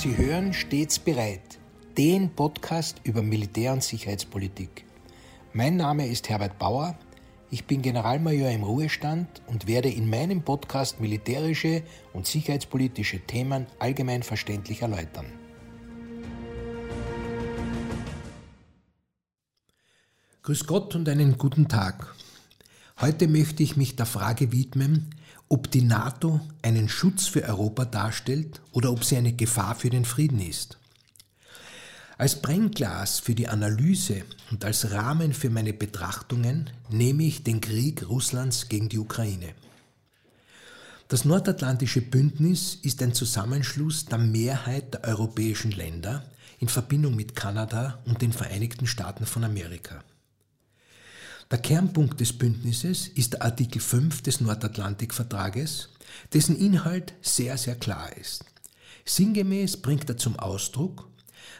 Sie hören stets bereit, den Podcast über Militär- und Sicherheitspolitik. Mein Name ist Herbert Bauer, ich bin Generalmajor im Ruhestand und werde in meinem Podcast militärische und sicherheitspolitische Themen allgemein verständlich erläutern. Grüß Gott und einen guten Tag. Heute möchte ich mich der Frage widmen, ob die NATO einen Schutz für Europa darstellt oder ob sie eine Gefahr für den Frieden ist. Als Brennglas für die Analyse und als Rahmen für meine Betrachtungen nehme ich den Krieg Russlands gegen die Ukraine. Das Nordatlantische Bündnis ist ein Zusammenschluss der Mehrheit der europäischen Länder in Verbindung mit Kanada und den Vereinigten Staaten von Amerika. Der Kernpunkt des Bündnisses ist der Artikel 5 des Nordatlantikvertrages, dessen Inhalt sehr, sehr klar ist. Sinngemäß bringt er zum Ausdruck,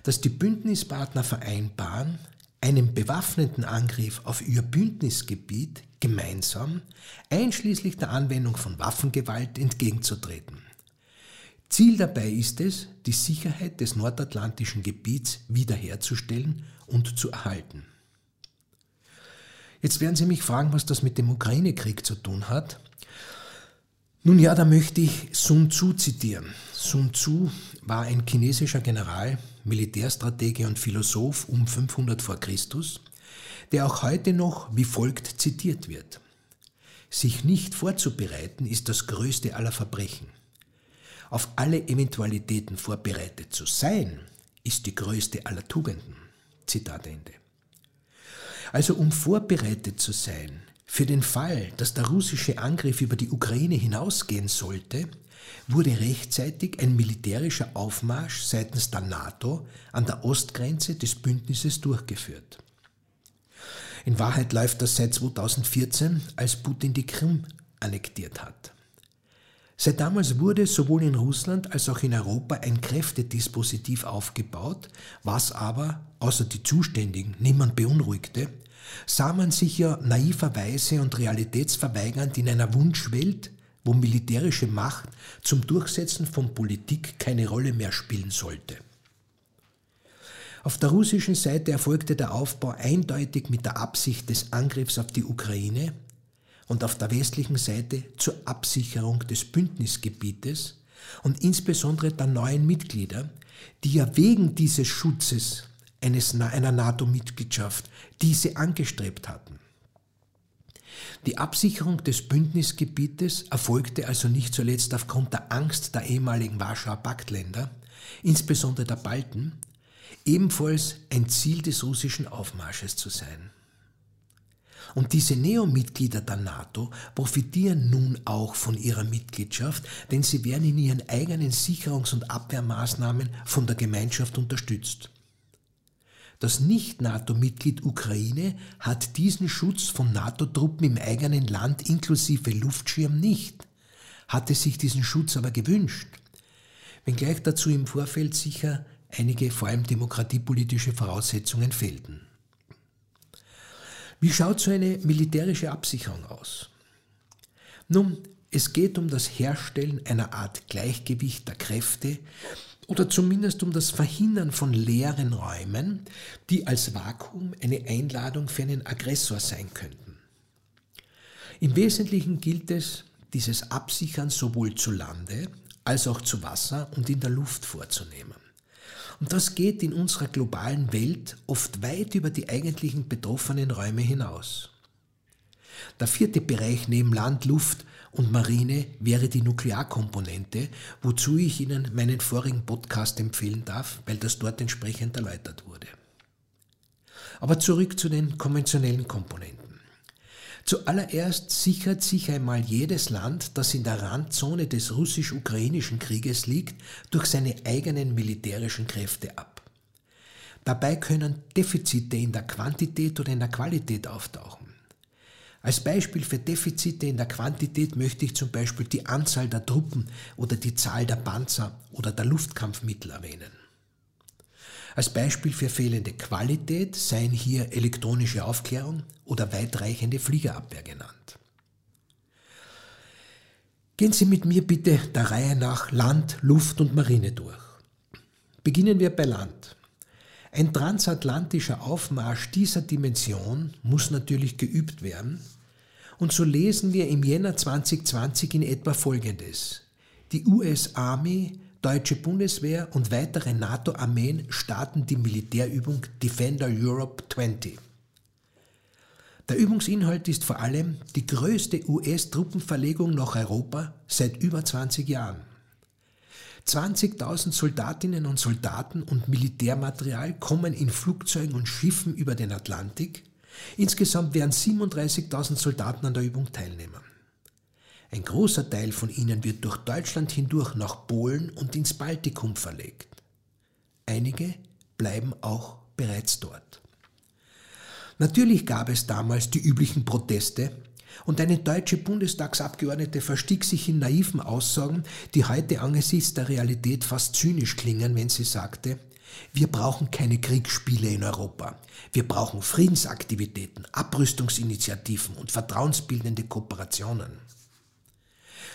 dass die Bündnispartner vereinbaren, einem bewaffneten Angriff auf ihr Bündnisgebiet gemeinsam, einschließlich der Anwendung von Waffengewalt, entgegenzutreten. Ziel dabei ist es, die Sicherheit des nordatlantischen Gebiets wiederherzustellen und zu erhalten. Jetzt werden Sie mich fragen, was das mit dem Ukraine-Krieg zu tun hat. Nun ja, da möchte ich Sun Tzu zitieren. Sun Tzu war ein chinesischer General, Militärstratege und Philosoph um 500 vor Christus, der auch heute noch wie folgt zitiert wird. Sich nicht vorzubereiten ist das größte aller Verbrechen. Auf alle Eventualitäten vorbereitet zu sein, ist die größte aller Tugenden. Zitat Ende. Also um vorbereitet zu sein für den Fall, dass der russische Angriff über die Ukraine hinausgehen sollte, wurde rechtzeitig ein militärischer Aufmarsch seitens der NATO an der Ostgrenze des Bündnisses durchgeführt. In Wahrheit läuft das seit 2014, als Putin die Krim annektiert hat. Seit damals wurde sowohl in Russland als auch in Europa ein Kräftedispositiv aufgebaut, was aber, außer die Zuständigen, niemand beunruhigte, sah man sich ja naiverweise und realitätsverweigernd in einer Wunschwelt, wo militärische Macht zum Durchsetzen von Politik keine Rolle mehr spielen sollte. Auf der russischen Seite erfolgte der Aufbau eindeutig mit der Absicht des Angriffs auf die Ukraine und auf der westlichen Seite zur Absicherung des Bündnisgebietes und insbesondere der neuen Mitglieder, die ja wegen dieses Schutzes eines, einer NATO-Mitgliedschaft diese angestrebt hatten. Die Absicherung des Bündnisgebietes erfolgte also nicht zuletzt aufgrund der Angst der ehemaligen Warschauer Paktländer, insbesondere der Balten, ebenfalls ein Ziel des russischen Aufmarsches zu sein. Und diese Neo-Mitglieder der NATO profitieren nun auch von ihrer Mitgliedschaft, denn sie werden in ihren eigenen Sicherungs- und Abwehrmaßnahmen von der Gemeinschaft unterstützt. Das Nicht-NATO-Mitglied Ukraine hat diesen Schutz von NATO-Truppen im eigenen Land inklusive Luftschirm nicht, hatte sich diesen Schutz aber gewünscht, wenngleich dazu im Vorfeld sicher einige vor allem demokratiepolitische Voraussetzungen fehlten. Wie schaut so eine militärische Absicherung aus? Nun, es geht um das Herstellen einer Art Gleichgewicht der Kräfte, oder zumindest um das Verhindern von leeren Räumen, die als Vakuum eine Einladung für einen Aggressor sein könnten. Im Wesentlichen gilt es, dieses Absichern sowohl zu Lande als auch zu Wasser und in der Luft vorzunehmen. Und das geht in unserer globalen Welt oft weit über die eigentlichen betroffenen Räume hinaus. Der vierte Bereich neben Land, Luft und Marine wäre die Nuklearkomponente, wozu ich Ihnen meinen vorigen Podcast empfehlen darf, weil das dort entsprechend erläutert wurde. Aber zurück zu den konventionellen Komponenten. Zuallererst sichert sich einmal jedes Land, das in der Randzone des russisch-ukrainischen Krieges liegt, durch seine eigenen militärischen Kräfte ab. Dabei können Defizite in der Quantität oder in der Qualität auftauchen. Als Beispiel für Defizite in der Quantität möchte ich zum Beispiel die Anzahl der Truppen oder die Zahl der Panzer oder der Luftkampfmittel erwähnen. Als Beispiel für fehlende Qualität seien hier elektronische Aufklärung oder weitreichende Fliegerabwehr genannt. Gehen Sie mit mir bitte der Reihe nach Land, Luft und Marine durch. Beginnen wir bei Land. Ein transatlantischer Aufmarsch dieser Dimension muss natürlich geübt werden. Und so lesen wir im Jänner 2020 in etwa Folgendes. Die US Army, deutsche Bundeswehr und weitere NATO-Armeen starten die Militärübung Defender Europe 20. Der Übungsinhalt ist vor allem die größte US-Truppenverlegung nach Europa seit über 20 Jahren. 20.000 Soldatinnen und Soldaten und Militärmaterial kommen in Flugzeugen und Schiffen über den Atlantik. Insgesamt werden 37.000 Soldaten an der Übung teilnehmen. Ein großer Teil von ihnen wird durch Deutschland hindurch nach Polen und ins Baltikum verlegt. Einige bleiben auch bereits dort. Natürlich gab es damals die üblichen Proteste, und eine deutsche Bundestagsabgeordnete verstieg sich in naiven Aussagen, die heute angesichts der Realität fast zynisch klingen, wenn sie sagte, wir brauchen keine Kriegsspiele in Europa. Wir brauchen Friedensaktivitäten, Abrüstungsinitiativen und vertrauensbildende Kooperationen.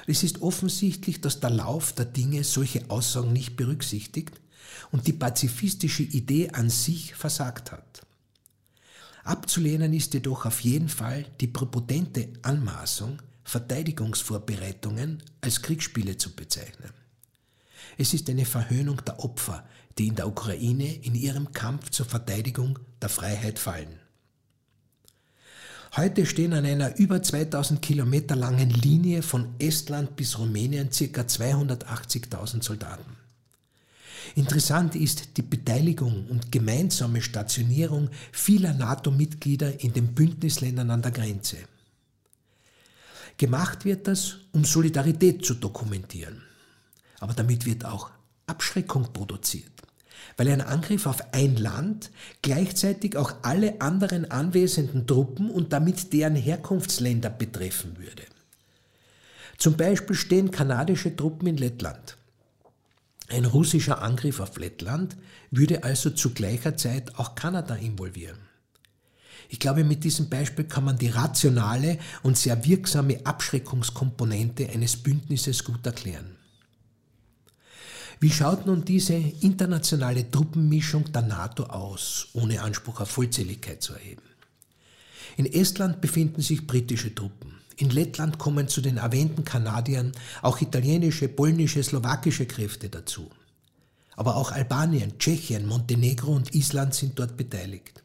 Es ist offensichtlich, dass der Lauf der Dinge solche Aussagen nicht berücksichtigt und die pazifistische Idee an sich versagt hat. Abzulehnen ist jedoch auf jeden Fall die präpotente Anmaßung, Verteidigungsvorbereitungen als Kriegsspiele zu bezeichnen. Es ist eine Verhöhnung der Opfer, die in der Ukraine in ihrem Kampf zur Verteidigung der Freiheit fallen. Heute stehen an einer über 2000 Kilometer langen Linie von Estland bis Rumänien ca. 280.000 Soldaten. Interessant ist die Beteiligung und gemeinsame Stationierung vieler NATO-Mitglieder in den Bündnisländern an der Grenze. Gemacht wird das, um Solidarität zu dokumentieren. Aber damit wird auch Abschreckung produziert, weil ein Angriff auf ein Land gleichzeitig auch alle anderen anwesenden Truppen und damit deren Herkunftsländer betreffen würde. Zum Beispiel stehen kanadische Truppen in Lettland. Ein russischer Angriff auf Lettland würde also zu gleicher Zeit auch Kanada involvieren. Ich glaube, mit diesem Beispiel kann man die rationale und sehr wirksame Abschreckungskomponente eines Bündnisses gut erklären. Wie schaut nun diese internationale Truppenmischung der NATO aus, ohne Anspruch auf Vollzähligkeit zu erheben? In Estland befinden sich britische Truppen. In Lettland kommen zu den erwähnten Kanadiern auch italienische, polnische, slowakische Kräfte dazu. Aber auch Albanien, Tschechien, Montenegro und Island sind dort beteiligt.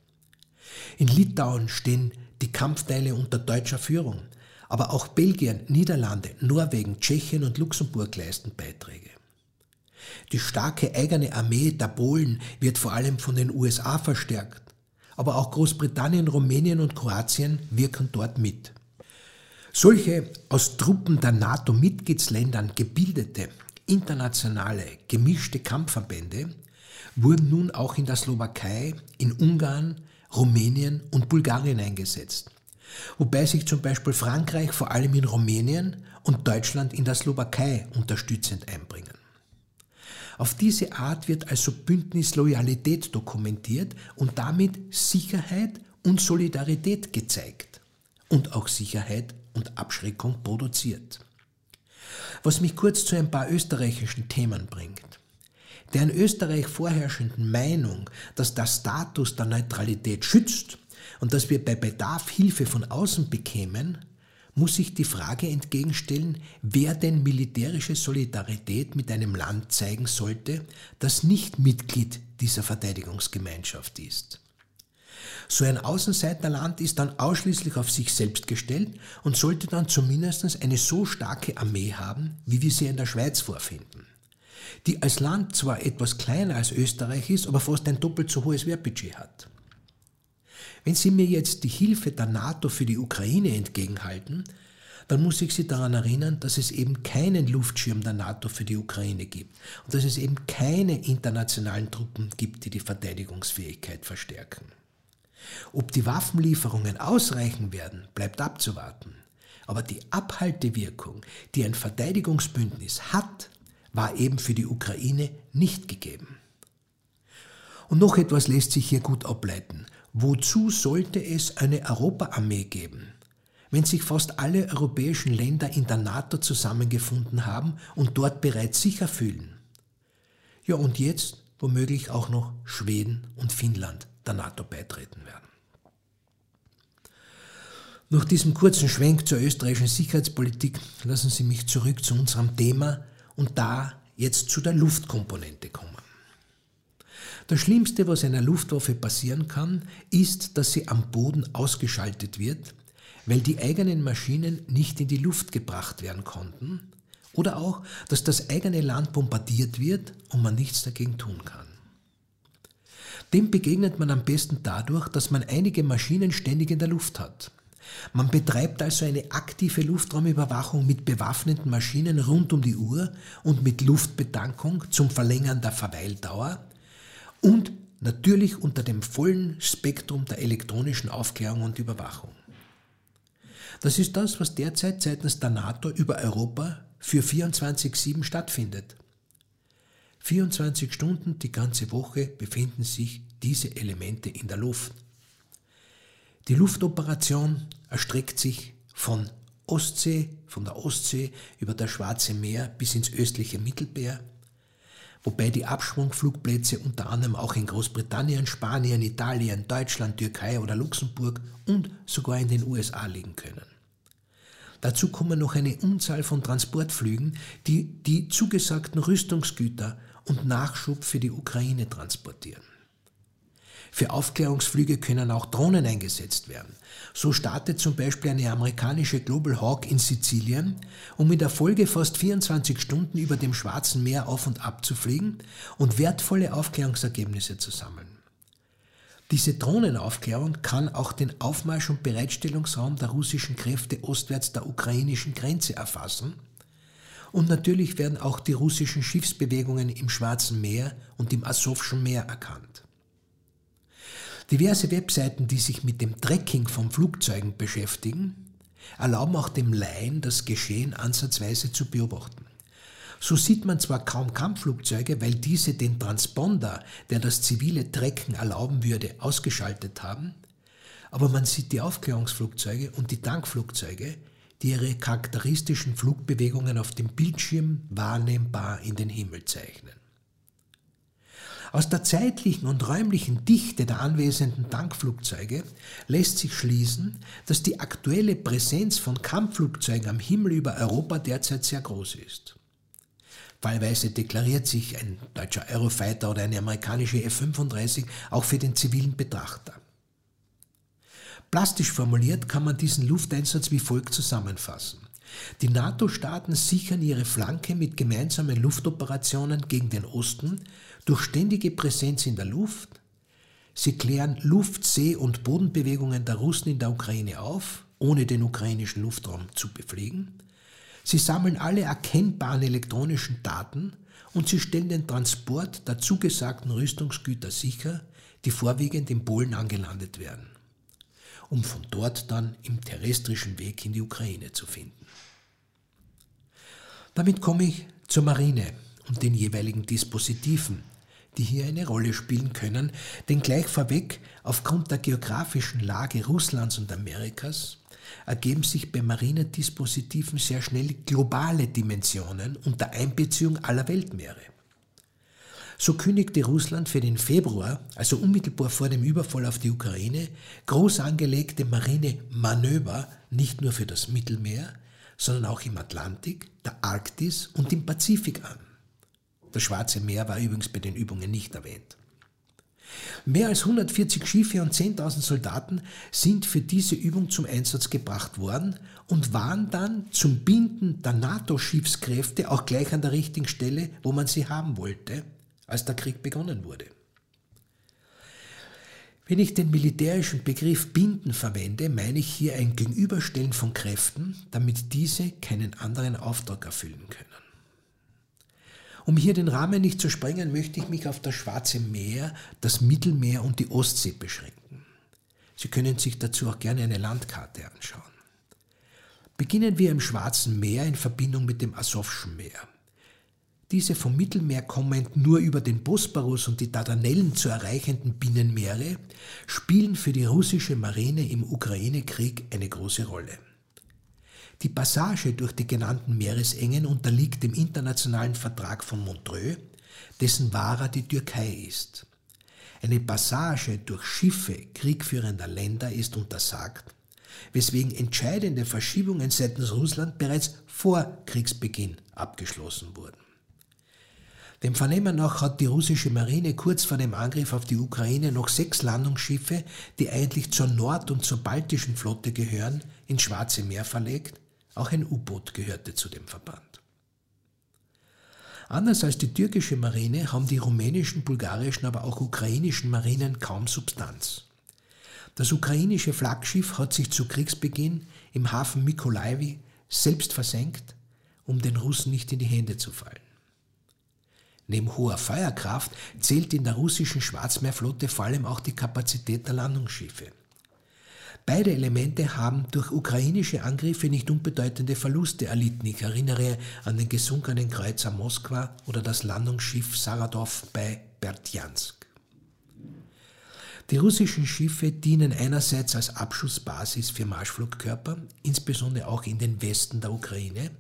In Litauen stehen die Kampfteile unter deutscher Führung, aber auch Belgien, Niederlande, Norwegen, Tschechien und Luxemburg leisten Beiträge. Die starke eigene Armee der Polen wird vor allem von den USA verstärkt, aber auch Großbritannien, Rumänien und Kroatien wirken dort mit. Solche aus Truppen der NATO-Mitgliedsländern gebildete internationale gemischte Kampfverbände wurden nun auch in der Slowakei, in Ungarn, Rumänien und Bulgarien eingesetzt. Wobei sich zum Beispiel Frankreich vor allem in Rumänien und Deutschland in der Slowakei unterstützend einbringen. Auf diese Art wird also Bündnisloyalität dokumentiert und damit Sicherheit und Solidarität gezeigt und auch Sicherheit und Abschreckung produziert. Was mich kurz zu ein paar österreichischen Themen bringt. Der in Österreich vorherrschenden Meinung, dass der Status der Neutralität schützt und dass wir bei Bedarf Hilfe von außen bekämen, muss sich die Frage entgegenstellen, wer denn militärische Solidarität mit einem Land zeigen sollte, das nicht Mitglied dieser Verteidigungsgemeinschaft ist. So ein Außenseiterland ist dann ausschließlich auf sich selbst gestellt und sollte dann zumindest eine so starke Armee haben, wie wir sie in der Schweiz vorfinden, die als Land zwar etwas kleiner als Österreich ist, aber fast ein doppelt so hohes Wehrbudget hat. Wenn Sie mir jetzt die Hilfe der NATO für die Ukraine entgegenhalten, dann muss ich Sie daran erinnern, dass es eben keinen Luftschirm der NATO für die Ukraine gibt und dass es eben keine internationalen Truppen gibt, die die Verteidigungsfähigkeit verstärken. Ob die Waffenlieferungen ausreichen werden, bleibt abzuwarten. Aber die Abhaltewirkung, die ein Verteidigungsbündnis hat, war eben für die Ukraine nicht gegeben. Und noch etwas lässt sich hier gut ableiten. Wozu sollte es eine Europaarmee geben, wenn sich fast alle europäischen Länder in der NATO zusammengefunden haben und dort bereits sicher fühlen? Ja, und jetzt womöglich auch noch Schweden und Finnland der NATO beitreten werden. Nach diesem kurzen Schwenk zur österreichischen Sicherheitspolitik lassen Sie mich zurück zu unserem Thema und da jetzt zu der Luftkomponente kommen. Das Schlimmste, was einer Luftwaffe passieren kann, ist, dass sie am Boden ausgeschaltet wird, weil die eigenen Maschinen nicht in die Luft gebracht werden konnten oder auch, dass das eigene Land bombardiert wird und man nichts dagegen tun kann. Dem begegnet man am besten dadurch, dass man einige Maschinen ständig in der Luft hat. Man betreibt also eine aktive Luftraumüberwachung mit bewaffneten Maschinen rund um die Uhr und mit Luftbetankung zum Verlängern der Verweildauer und natürlich unter dem vollen Spektrum der elektronischen Aufklärung und Überwachung. Das ist das, was derzeit seitens der NATO über Europa für 24-7 stattfindet. 24 Stunden die ganze Woche befinden sich diese Elemente in der Luft. Die Luftoperation erstreckt sich von Ostsee, von der Ostsee über das Schwarze Meer bis ins östliche Mittelmeer wobei die Abschwungflugplätze unter anderem auch in Großbritannien, Spanien, Italien, Deutschland, Türkei oder Luxemburg und sogar in den USA liegen können. Dazu kommen noch eine Unzahl von Transportflügen, die die zugesagten Rüstungsgüter und Nachschub für die Ukraine transportieren. Für Aufklärungsflüge können auch Drohnen eingesetzt werden. So startet zum Beispiel eine amerikanische Global Hawk in Sizilien, um in der Folge fast 24 Stunden über dem Schwarzen Meer auf und ab zu fliegen und wertvolle Aufklärungsergebnisse zu sammeln. Diese Drohnenaufklärung kann auch den Aufmarsch- und Bereitstellungsraum der russischen Kräfte ostwärts der ukrainischen Grenze erfassen. Und natürlich werden auch die russischen Schiffsbewegungen im Schwarzen Meer und im Asowschen Meer erkannt. Diverse Webseiten, die sich mit dem Tracking von Flugzeugen beschäftigen, erlauben auch dem Laien das Geschehen ansatzweise zu beobachten. So sieht man zwar kaum Kampfflugzeuge, weil diese den Transponder, der das zivile Tracken erlauben würde, ausgeschaltet haben, aber man sieht die Aufklärungsflugzeuge und die Tankflugzeuge, die ihre charakteristischen Flugbewegungen auf dem Bildschirm wahrnehmbar in den Himmel zeichnen. Aus der zeitlichen und räumlichen Dichte der anwesenden Tankflugzeuge lässt sich schließen, dass die aktuelle Präsenz von Kampfflugzeugen am Himmel über Europa derzeit sehr groß ist. Fallweise deklariert sich ein deutscher Eurofighter oder eine amerikanische F-35 auch für den zivilen Betrachter. Plastisch formuliert kann man diesen Lufteinsatz wie folgt zusammenfassen. Die NATO-Staaten sichern ihre Flanke mit gemeinsamen Luftoperationen gegen den Osten durch ständige Präsenz in der Luft. Sie klären Luft-, See- und Bodenbewegungen der Russen in der Ukraine auf, ohne den ukrainischen Luftraum zu befliegen. Sie sammeln alle erkennbaren elektronischen Daten und sie stellen den Transport der zugesagten Rüstungsgüter sicher, die vorwiegend in Polen angelandet werden, um von dort dann im terrestrischen Weg in die Ukraine zu finden. Damit komme ich zur Marine und den jeweiligen Dispositiven, die hier eine Rolle spielen können, denn gleich vorweg, aufgrund der geografischen Lage Russlands und Amerikas, ergeben sich bei Marinedispositiven sehr schnell globale Dimensionen unter Einbeziehung aller Weltmeere. So kündigte Russland für den Februar, also unmittelbar vor dem Überfall auf die Ukraine, groß angelegte Marinemanöver nicht nur für das Mittelmeer, sondern auch im Atlantik, der Arktis und im Pazifik an. Das Schwarze Meer war übrigens bei den Übungen nicht erwähnt. Mehr als 140 Schiffe und 10.000 Soldaten sind für diese Übung zum Einsatz gebracht worden und waren dann zum Binden der NATO-Schiffskräfte auch gleich an der richtigen Stelle, wo man sie haben wollte, als der Krieg begonnen wurde. Wenn ich den militärischen Begriff binden verwende, meine ich hier ein Gegenüberstellen von Kräften, damit diese keinen anderen Auftrag erfüllen können. Um hier den Rahmen nicht zu sprengen, möchte ich mich auf das Schwarze Meer, das Mittelmeer und die Ostsee beschränken. Sie können sich dazu auch gerne eine Landkarte anschauen. Beginnen wir im Schwarzen Meer in Verbindung mit dem Asowschen Meer. Diese vom Mittelmeer kommend nur über den Bosporus und die Dardanellen zu erreichenden Binnenmeere spielen für die russische Marine im Ukraine-Krieg eine große Rolle. Die Passage durch die genannten Meeresengen unterliegt dem internationalen Vertrag von Montreux, dessen Wahrer die Türkei ist. Eine Passage durch Schiffe kriegführender Länder ist untersagt, weswegen entscheidende Verschiebungen seitens Russland bereits vor Kriegsbeginn abgeschlossen wurden. Dem Vernehmen nach hat die russische Marine kurz vor dem Angriff auf die Ukraine noch sechs Landungsschiffe, die eigentlich zur Nord- und zur baltischen Flotte gehören, ins Schwarze Meer verlegt auch ein U-Boot gehörte zu dem Verband. Anders als die türkische Marine haben die rumänischen, bulgarischen, aber auch ukrainischen Marinen kaum Substanz. Das ukrainische Flaggschiff hat sich zu Kriegsbeginn im Hafen Mykolaivi selbst versenkt, um den Russen nicht in die Hände zu fallen. Neben hoher Feuerkraft zählt in der russischen Schwarzmeerflotte vor allem auch die Kapazität der Landungsschiffe. Beide Elemente haben durch ukrainische Angriffe nicht unbedeutende Verluste erlitten. Ich erinnere an den gesunkenen Kreuzer Moskwa oder das Landungsschiff Saradov bei Berdjansk. Die russischen Schiffe dienen einerseits als Abschussbasis für Marschflugkörper, insbesondere auch in den Westen der Ukraine,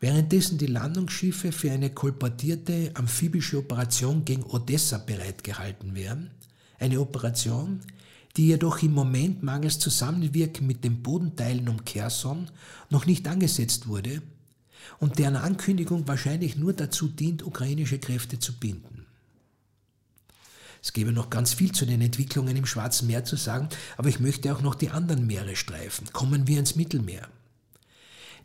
währenddessen die Landungsschiffe für eine kolportierte amphibische Operation gegen Odessa bereitgehalten werden, eine Operation, die jedoch im Moment mangels Zusammenwirken mit den Bodenteilen um Kherson noch nicht angesetzt wurde und deren Ankündigung wahrscheinlich nur dazu dient, ukrainische Kräfte zu binden. Es gäbe noch ganz viel zu den Entwicklungen im Schwarzen Meer zu sagen, aber ich möchte auch noch die anderen Meere streifen. Kommen wir ins Mittelmeer.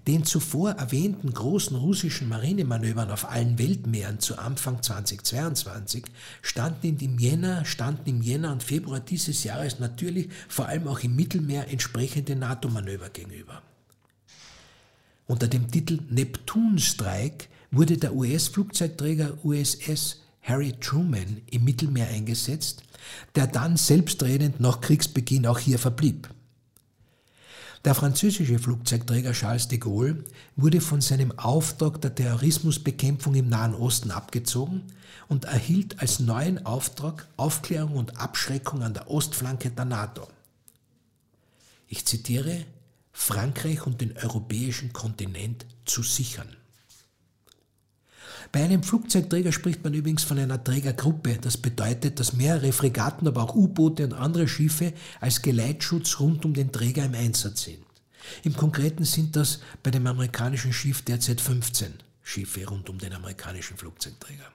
Den zuvor erwähnten großen russischen Marinemanövern auf allen Weltmeeren zu Anfang 2022 standen im Jänner, standen im Jänner und Februar dieses Jahres natürlich vor allem auch im Mittelmeer entsprechende NATO-Manöver gegenüber. Unter dem Titel Neptunstreik wurde der US-Flugzeugträger USS Harry Truman im Mittelmeer eingesetzt, der dann selbstredend nach Kriegsbeginn auch hier verblieb. Der französische Flugzeugträger Charles de Gaulle wurde von seinem Auftrag der Terrorismusbekämpfung im Nahen Osten abgezogen und erhielt als neuen Auftrag Aufklärung und Abschreckung an der Ostflanke der NATO. Ich zitiere, Frankreich und den europäischen Kontinent zu sichern. Bei einem Flugzeugträger spricht man übrigens von einer Trägergruppe. Das bedeutet, dass mehrere Fregatten, aber auch U-Boote und andere Schiffe als Geleitschutz rund um den Träger im Einsatz sind. Im Konkreten sind das bei dem amerikanischen Schiff derzeit 15 Schiffe rund um den amerikanischen Flugzeugträger.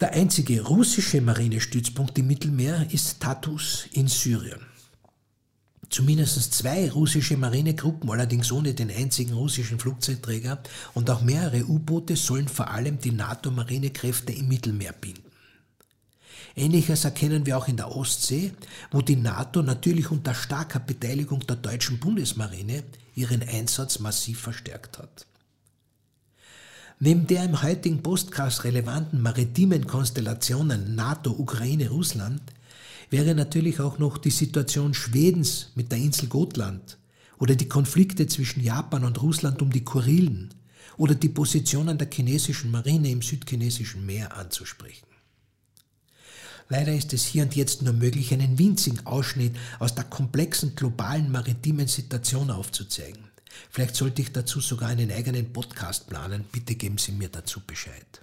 Der einzige russische Marinestützpunkt im Mittelmeer ist Tatus in Syrien. Zumindest zwei russische Marinegruppen, allerdings ohne den einzigen russischen Flugzeugträger und auch mehrere U-Boote sollen vor allem die NATO-Marinekräfte im Mittelmeer binden. Ähnliches erkennen wir auch in der Ostsee, wo die NATO natürlich unter starker Beteiligung der deutschen Bundesmarine ihren Einsatz massiv verstärkt hat. Neben der im heutigen Postcast relevanten maritimen Konstellationen NATO, Ukraine, Russland wäre natürlich auch noch die Situation Schwedens mit der Insel Gotland oder die Konflikte zwischen Japan und Russland um die Kurilen oder die Positionen der chinesischen Marine im südchinesischen Meer anzusprechen. Leider ist es hier und jetzt nur möglich, einen winzigen Ausschnitt aus der komplexen globalen maritimen Situation aufzuzeigen. Vielleicht sollte ich dazu sogar einen eigenen Podcast planen. Bitte geben Sie mir dazu Bescheid.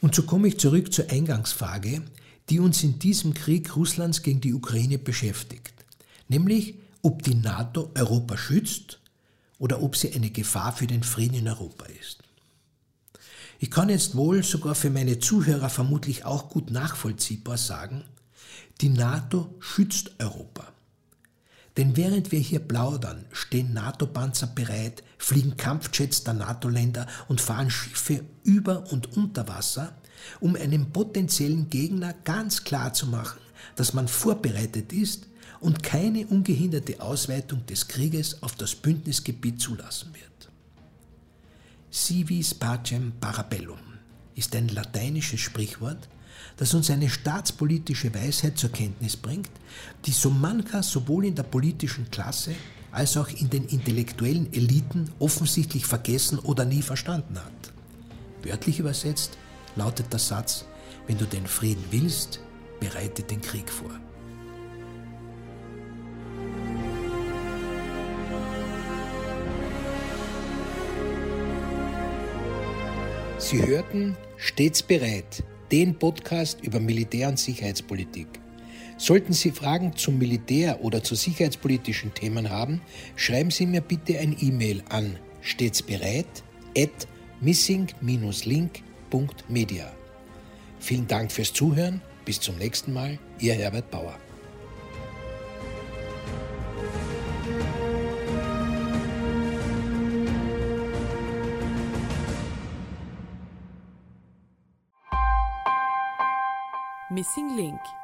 Und so komme ich zurück zur Eingangsfrage, die uns in diesem Krieg Russlands gegen die Ukraine beschäftigt, nämlich ob die NATO Europa schützt oder ob sie eine Gefahr für den Frieden in Europa ist. Ich kann jetzt wohl sogar für meine Zuhörer vermutlich auch gut nachvollziehbar sagen, die NATO schützt Europa. Denn während wir hier plaudern, stehen NATO-Panzer bereit, fliegen Kampfjets der NATO-Länder und fahren Schiffe über und unter Wasser, um einem potenziellen Gegner ganz klar zu machen, dass man vorbereitet ist und keine ungehinderte Ausweitung des Krieges auf das Bündnisgebiet zulassen wird. Sivis pacem parabellum ist ein lateinisches Sprichwort, das uns eine staatspolitische Weisheit zur Kenntnis bringt, die so mancher sowohl in der politischen Klasse als auch in den intellektuellen Eliten offensichtlich vergessen oder nie verstanden hat. Wörtlich übersetzt lautet der Satz, wenn du den Frieden willst, bereite den Krieg vor. Sie hörten Stets bereit, den Podcast über Militär- und Sicherheitspolitik. Sollten Sie Fragen zum Militär oder zu sicherheitspolitischen Themen haben, schreiben Sie mir bitte ein E-Mail an stets bereit at missing-link.media. Vielen Dank fürs Zuhören. Bis zum nächsten Mal. Ihr Herbert Bauer. Missing Link